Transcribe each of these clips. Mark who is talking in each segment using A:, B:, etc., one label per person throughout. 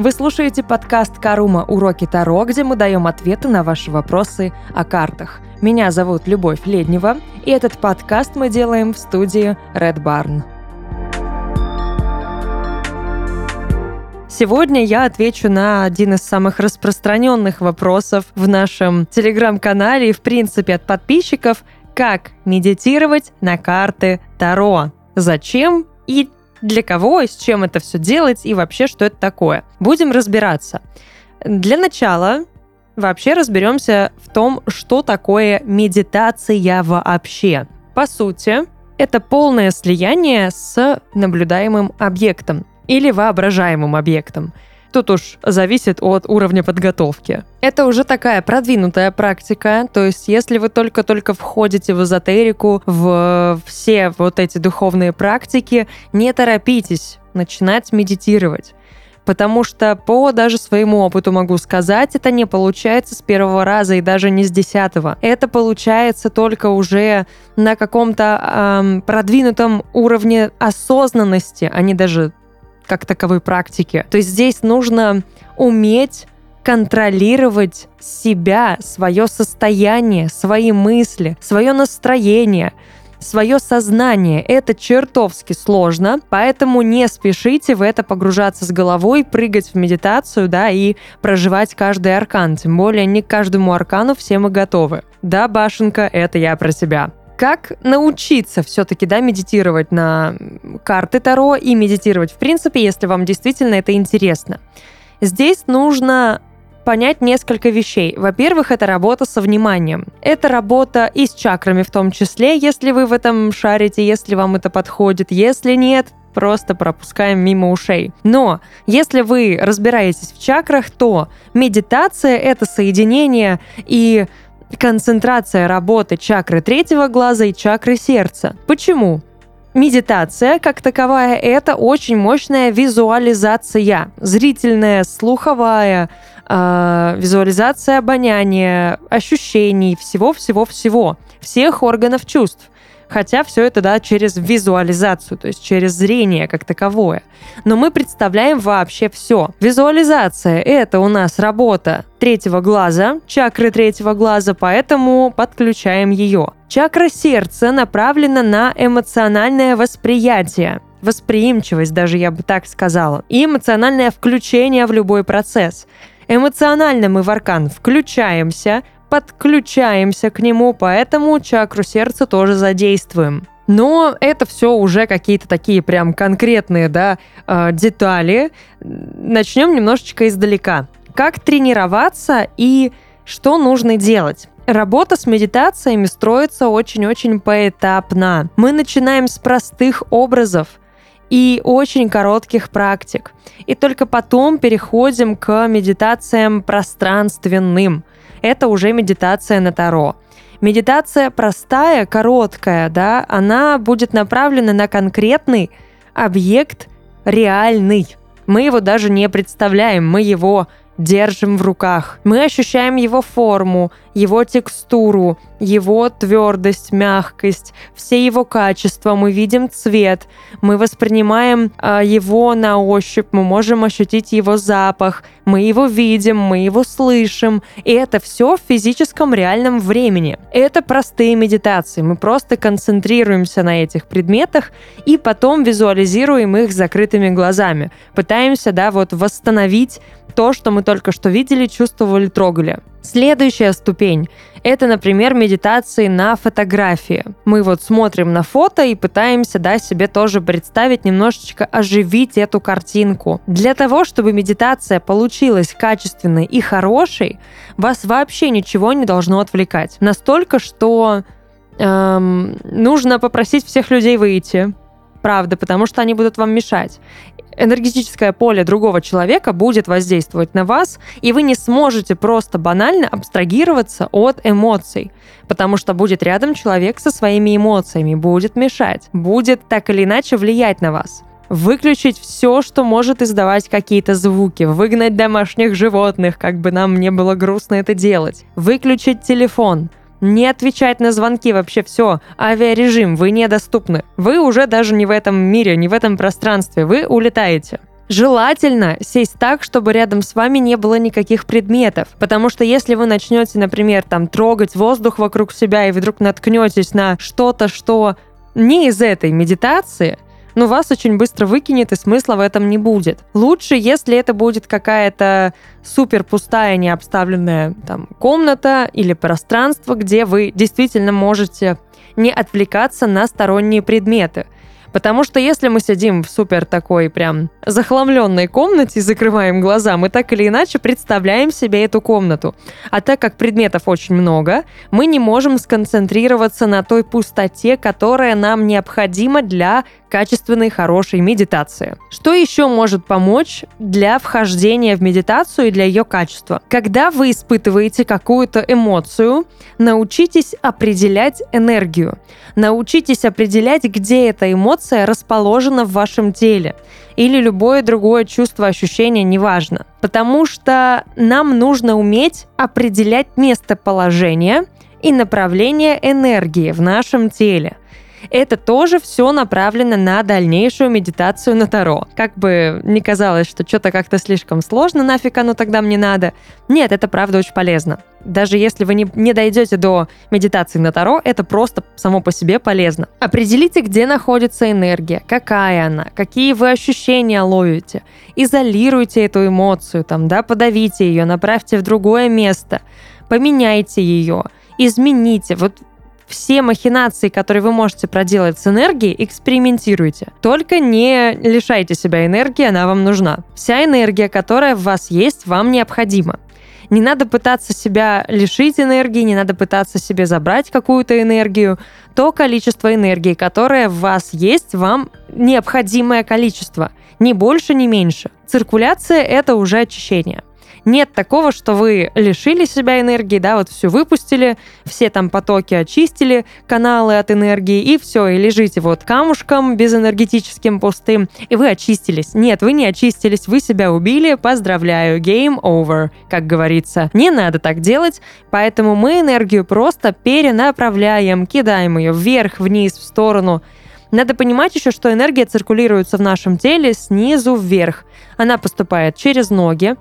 A: Вы слушаете подкаст «Карума. Уроки Таро», где мы даем ответы на ваши вопросы о картах. Меня зовут Любовь Леднева, и этот подкаст мы делаем в студии Red Barn. Сегодня я отвечу на один из самых распространенных вопросов в нашем телеграм-канале и, в принципе, от подписчиков – как медитировать на карты Таро. Зачем и для кого и с чем это все делать и вообще, что это такое. Будем разбираться. Для начала вообще разберемся в том, что такое медитация вообще. По сути, это полное слияние с наблюдаемым объектом или воображаемым объектом. Тут уж зависит от уровня подготовки. Это уже такая продвинутая практика, то есть если вы только-только входите в эзотерику, в все вот эти духовные практики, не торопитесь начинать медитировать потому что по даже своему опыту могу сказать, это не получается с первого раза и даже не с десятого. Это получается только уже на каком-то эм, продвинутом уровне осознанности, а не даже как таковой практики. То есть здесь нужно уметь контролировать себя, свое состояние, свои мысли, свое настроение, свое сознание. Это чертовски сложно, поэтому не спешите в это погружаться с головой, прыгать в медитацию, да, и проживать каждый аркан. Тем более не к каждому аркану все мы готовы. Да, башенка, это я про себя как научиться все-таки, да, медитировать на карты Таро и медитировать в принципе, если вам действительно это интересно. Здесь нужно понять несколько вещей. Во-первых, это работа со вниманием. Это работа и с чакрами в том числе, если вы в этом шарите, если вам это подходит. Если нет, просто пропускаем мимо ушей. Но если вы разбираетесь в чакрах, то медитация — это соединение и концентрация работы чакры третьего глаза и чакры сердца. Почему? Медитация, как таковая, это очень мощная визуализация. Зрительная, слуховая, э, визуализация обоняния, ощущений, всего-всего-всего. Всех органов чувств. Хотя все это, да, через визуализацию, то есть через зрение как таковое. Но мы представляем вообще все. Визуализация — это у нас работа третьего глаза, чакры третьего глаза, поэтому подключаем ее. Чакра сердца направлена на эмоциональное восприятие восприимчивость, даже я бы так сказала, и эмоциональное включение в любой процесс. Эмоционально мы в аркан включаемся, подключаемся к нему, поэтому чакру сердца тоже задействуем. Но это все уже какие-то такие прям конкретные да, э, детали. Начнем немножечко издалека. Как тренироваться и что нужно делать? Работа с медитациями строится очень-очень поэтапно. Мы начинаем с простых образов и очень коротких практик. И только потом переходим к медитациям пространственным это уже медитация на Таро. Медитация простая, короткая, да, она будет направлена на конкретный объект реальный. Мы его даже не представляем, мы его держим в руках. Мы ощущаем его форму, его текстуру, его твердость, мягкость, все его качества. Мы видим цвет, мы воспринимаем э, его на ощупь, мы можем ощутить его запах, мы его видим, мы его слышим. И это все в физическом реальном времени. Это простые медитации. Мы просто концентрируемся на этих предметах и потом визуализируем их закрытыми глазами. Пытаемся, да, вот восстановить то, что мы только что видели, чувствовали, трогали. Следующая ступень – это, например, медитации на фотографии. Мы вот смотрим на фото и пытаемся да, себе тоже представить, немножечко оживить эту картинку. Для того, чтобы медитация получилась качественной и хорошей, вас вообще ничего не должно отвлекать. Настолько, что эм, нужно попросить всех людей выйти, правда, потому что они будут вам мешать. Энергетическое поле другого человека будет воздействовать на вас, и вы не сможете просто банально абстрагироваться от эмоций, потому что будет рядом человек со своими эмоциями, будет мешать, будет так или иначе влиять на вас. Выключить все, что может издавать какие-то звуки, выгнать домашних животных, как бы нам не было грустно это делать, выключить телефон, не отвечать на звонки, вообще все, авиарежим, вы недоступны. Вы уже даже не в этом мире, не в этом пространстве, вы улетаете. Желательно сесть так, чтобы рядом с вами не было никаких предметов. Потому что если вы начнете, например, там трогать воздух вокруг себя и вдруг наткнетесь на что-то, что не из этой медитации, ну, вас очень быстро выкинет, и смысла в этом не будет. Лучше, если это будет какая-то супер пустая, необставленная там комната или пространство, где вы действительно можете не отвлекаться на сторонние предметы. Потому что если мы сидим в супер такой прям захламленной комнате и закрываем глаза, мы так или иначе представляем себе эту комнату. А так как предметов очень много, мы не можем сконцентрироваться на той пустоте, которая нам необходима для качественной, хорошей медитации. Что еще может помочь для вхождения в медитацию и для ее качества? Когда вы испытываете какую-то эмоцию, научитесь определять энергию. Научитесь определять, где эта эмоция расположена в вашем теле или любое другое чувство, ощущение, неважно. Потому что нам нужно уметь определять местоположение и направление энергии в нашем теле. Это тоже все направлено на дальнейшую медитацию на Таро. Как бы не казалось, что что-то как-то слишком сложно, нафиг оно тогда мне надо. Нет, это правда очень полезно. Даже если вы не, не дойдете до медитации на Таро, это просто само по себе полезно. Определите, где находится энергия, какая она, какие вы ощущения ловите. Изолируйте эту эмоцию, там, да, подавите ее, направьте в другое место, поменяйте ее, измените. Вот все махинации, которые вы можете проделать с энергией, экспериментируйте. Только не лишайте себя энергии, она вам нужна. Вся энергия, которая в вас есть, вам необходима. Не надо пытаться себя лишить энергии, не надо пытаться себе забрать какую-то энергию. То количество энергии, которое в вас есть, вам необходимое количество. Ни больше, ни меньше. Циркуляция — это уже очищение. Нет такого, что вы лишили себя энергии, да, вот все выпустили, все там потоки очистили, каналы от энергии, и все, и лежите вот камушком безэнергетическим пустым, и вы очистились. Нет, вы не очистились, вы себя убили, поздравляю, game over, как говорится. Не надо так делать, поэтому мы энергию просто перенаправляем, кидаем ее вверх, вниз, в сторону, надо понимать еще, что энергия циркулируется в нашем теле снизу вверх. Она поступает через ноги,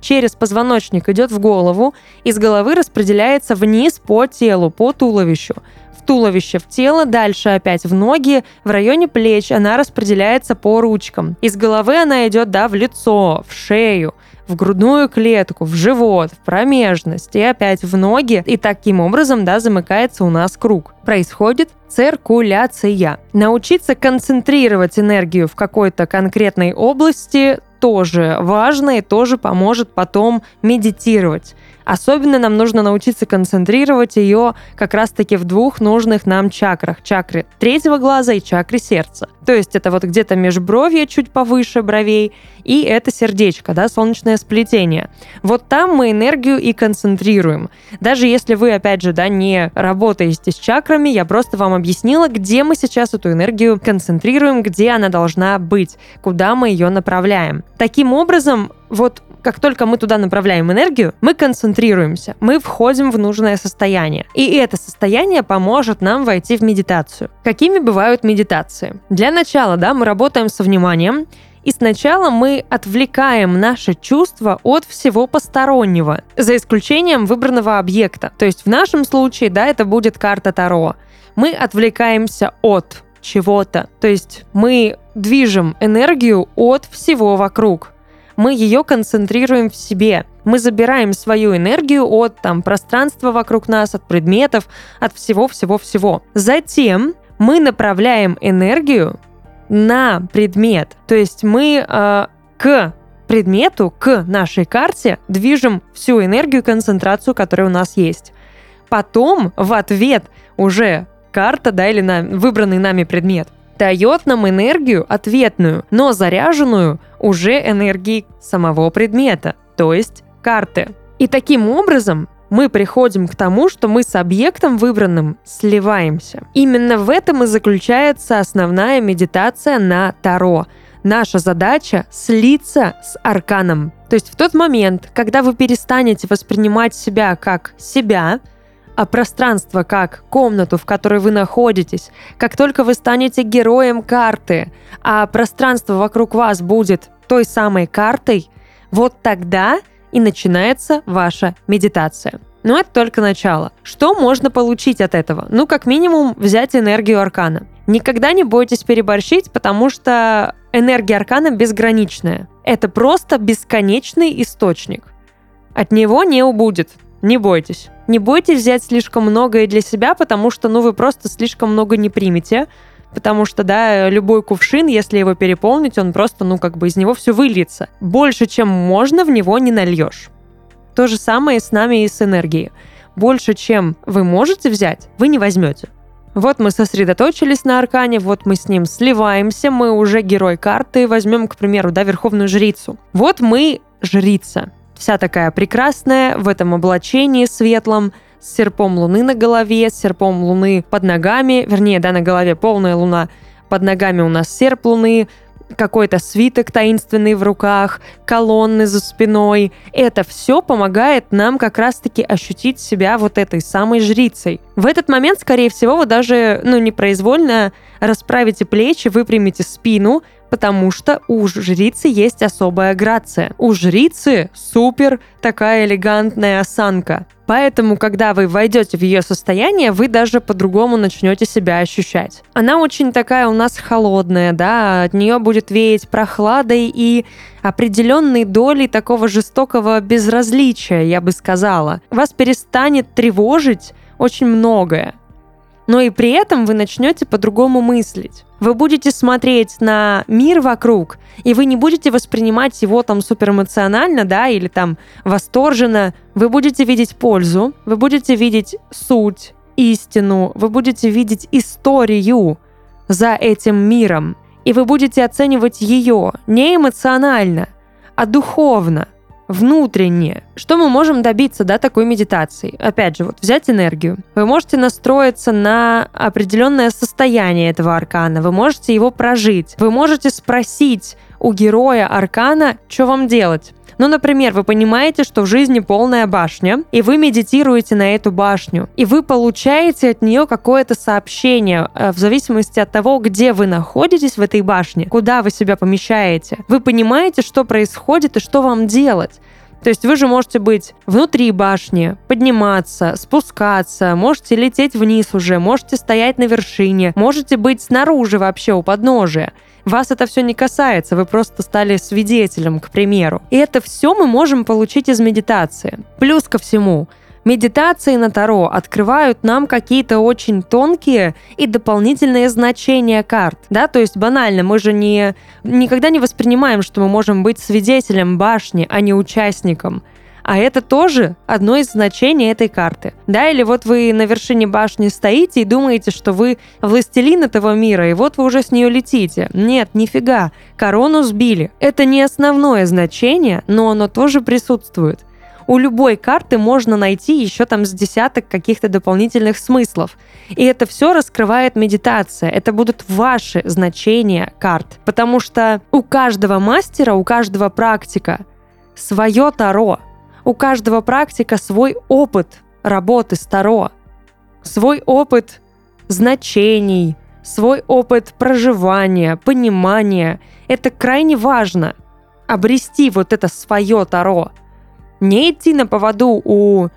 A: через позвоночник идет в голову, из головы распределяется вниз по телу, по туловищу. В туловище, в тело, дальше опять в ноги, в районе плеч она распределяется по ручкам. Из головы она идет, да, в лицо, в шею, в грудную клетку, в живот, в промежность и опять в ноги. И таким образом, да, замыкается у нас круг. Происходит циркуляция. Научиться концентрировать энергию в какой-то конкретной области тоже важно и тоже поможет потом медитировать. Особенно нам нужно научиться концентрировать ее как раз-таки в двух нужных нам чакрах. Чакры третьего глаза и чакры сердца. То есть это вот где-то межбровье чуть повыше бровей, и это сердечко, да, солнечное сплетение. Вот там мы энергию и концентрируем. Даже если вы, опять же, да, не работаете с чакрами, я просто вам объяснила, где мы сейчас эту энергию концентрируем, где она должна быть, куда мы ее направляем. Таким образом, вот как только мы туда направляем энергию, мы концентрируемся, мы входим в нужное состояние. И это состояние поможет нам войти в медитацию. Какими бывают медитации? Для начала, да, мы работаем со вниманием, и сначала мы отвлекаем наши чувства от всего постороннего, за исключением выбранного объекта. То есть в нашем случае, да, это будет карта Таро. Мы отвлекаемся от чего-то. То есть мы движем энергию от всего вокруг мы ее концентрируем в себе. Мы забираем свою энергию от там, пространства вокруг нас, от предметов, от всего-всего-всего. Затем мы направляем энергию на предмет. То есть мы э, к предмету, к нашей карте движем всю энергию, концентрацию, которая у нас есть. Потом в ответ уже карта, да, или на выбранный нами предмет дает нам энергию ответную, но заряженную уже энергией самого предмета, то есть карты. И таким образом мы приходим к тому, что мы с объектом выбранным сливаемся. Именно в этом и заключается основная медитация на Таро. Наша задача — слиться с арканом. То есть в тот момент, когда вы перестанете воспринимать себя как себя, а пространство как комнату, в которой вы находитесь. Как только вы станете героем карты, а пространство вокруг вас будет той самой картой, вот тогда и начинается ваша медитация. Но это только начало. Что можно получить от этого? Ну, как минимум, взять энергию аркана. Никогда не бойтесь переборщить, потому что энергия аркана безграничная. Это просто бесконечный источник. От него не убудет. Не бойтесь. Не бойтесь взять слишком многое для себя, потому что, ну, вы просто слишком много не примете. Потому что, да, любой кувшин, если его переполнить, он просто, ну, как бы из него все выльется. Больше, чем можно, в него не нальешь. То же самое с нами и с энергией. Больше, чем вы можете взять, вы не возьмете. Вот мы сосредоточились на аркане, вот мы с ним сливаемся, мы уже герой карты, возьмем, к примеру, да, верховную жрицу. Вот мы жрица, вся такая прекрасная, в этом облачении светлом, с серпом луны на голове, с серпом луны под ногами, вернее, да, на голове полная луна, под ногами у нас серп луны, какой-то свиток таинственный в руках, колонны за спиной. Это все помогает нам как раз-таки ощутить себя вот этой самой жрицей. В этот момент, скорее всего, вы даже, ну, непроизвольно расправите плечи, выпрямите спину, потому что у жрицы есть особая грация. У жрицы супер такая элегантная осанка. Поэтому, когда вы войдете в ее состояние, вы даже по-другому начнете себя ощущать. Она очень такая у нас холодная, да, от нее будет веять прохладой и определенной долей такого жестокого безразличия, я бы сказала. Вас перестанет тревожить очень многое но и при этом вы начнете по-другому мыслить. Вы будете смотреть на мир вокруг, и вы не будете воспринимать его там суперэмоционально, да, или там восторженно. Вы будете видеть пользу, вы будете видеть суть, истину, вы будете видеть историю за этим миром, и вы будете оценивать ее не эмоционально, а духовно – внутренне. Что мы можем добиться, да, такой медитации? Опять же, вот взять энергию. Вы можете настроиться на определенное состояние этого аркана, вы можете его прожить, вы можете спросить у героя аркана, что вам делать. Ну, например, вы понимаете, что в жизни полная башня, и вы медитируете на эту башню, и вы получаете от нее какое-то сообщение э, в зависимости от того, где вы находитесь в этой башне, куда вы себя помещаете. Вы понимаете, что происходит и что вам делать. То есть вы же можете быть внутри башни, подниматься, спускаться, можете лететь вниз уже, можете стоять на вершине, можете быть снаружи вообще у подножия. Вас это все не касается, вы просто стали свидетелем, к примеру. И это все мы можем получить из медитации. Плюс ко всему, Медитации на Таро открывают нам какие-то очень тонкие и дополнительные значения карт. Да, то есть банально, мы же не, никогда не воспринимаем, что мы можем быть свидетелем башни, а не участником. А это тоже одно из значений этой карты. Да, или вот вы на вершине башни стоите и думаете, что вы властелин этого мира, и вот вы уже с нее летите. Нет, нифига, корону сбили. Это не основное значение, но оно тоже присутствует у любой карты можно найти еще там с десяток каких-то дополнительных смыслов. И это все раскрывает медитация. Это будут ваши значения карт. Потому что у каждого мастера, у каждого практика свое Таро. У каждого практика свой опыт работы с Таро, свой опыт значений, свой опыт проживания, понимания. Это крайне важно. Обрести вот это свое Таро. Не идти на поводу у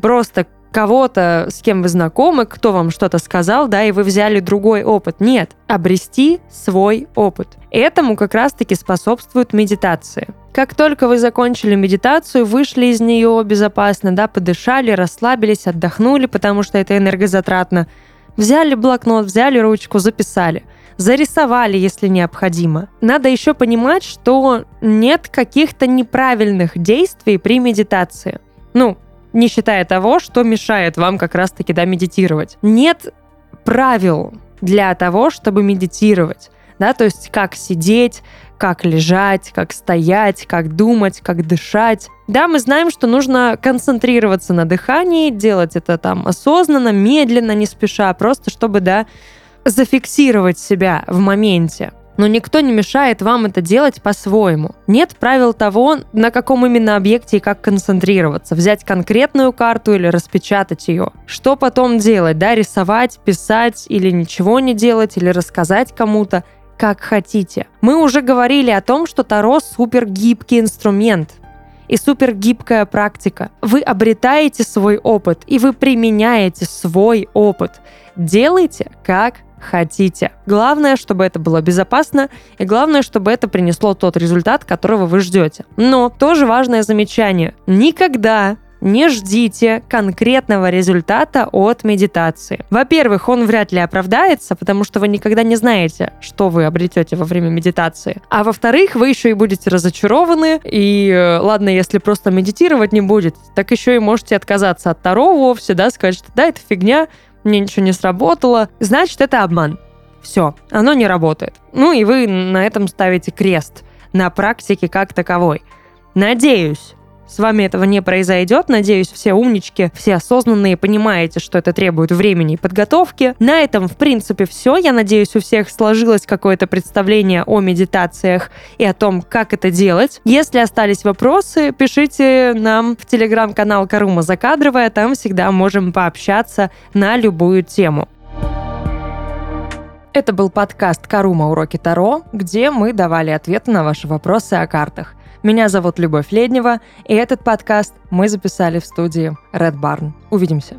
A: просто кого-то, с кем вы знакомы, кто вам что-то сказал, да, и вы взяли другой опыт. Нет, обрести свой опыт. Этому как раз-таки способствует медитация. Как только вы закончили медитацию, вышли из нее безопасно, да, подышали, расслабились, отдохнули, потому что это энергозатратно, взяли блокнот, взяли ручку, записали – зарисовали, если необходимо. Надо еще понимать, что нет каких-то неправильных действий при медитации. Ну, не считая того, что мешает вам как раз-таки да, медитировать. Нет правил для того, чтобы медитировать. Да, то есть как сидеть, как лежать, как стоять, как думать, как дышать. Да, мы знаем, что нужно концентрироваться на дыхании, делать это там осознанно, медленно, не спеша, просто чтобы, да, зафиксировать себя в моменте. Но никто не мешает вам это делать по-своему. Нет правил того, на каком именно объекте и как концентрироваться. Взять конкретную карту или распечатать ее. Что потом делать? Да, рисовать, писать или ничего не делать, или рассказать кому-то. как хотите. Мы уже говорили о том, что Таро супер гибкий инструмент и супер гибкая практика. Вы обретаете свой опыт, и вы применяете свой опыт. Делайте, как хотите. Главное, чтобы это было безопасно, и главное, чтобы это принесло тот результат, которого вы ждете. Но тоже важное замечание. Никогда не ждите конкретного результата от медитации. Во-первых, он вряд ли оправдается, потому что вы никогда не знаете, что вы обретете во время медитации. А во-вторых, вы еще и будете разочарованы, и э, ладно, если просто медитировать не будет, так еще и можете отказаться от Таро вовсе, да, сказать, что да, это фигня, мне ничего не сработало, значит, это обман. Все, оно не работает. Ну и вы на этом ставите крест на практике как таковой. Надеюсь, с вами этого не произойдет. Надеюсь, все умнички, все осознанные понимаете, что это требует времени и подготовки. На этом, в принципе, все. Я надеюсь, у всех сложилось какое-то представление о медитациях и о том, как это делать. Если остались вопросы, пишите нам в телеграм-канал Карума Закадровая. Там всегда можем пообщаться на любую тему. Это был подкаст «Карума. Уроки Таро», где мы давали ответы на ваши вопросы о картах. Меня зовут Любовь Леднева, и этот подкаст мы записали в студии Red Barn. Увидимся.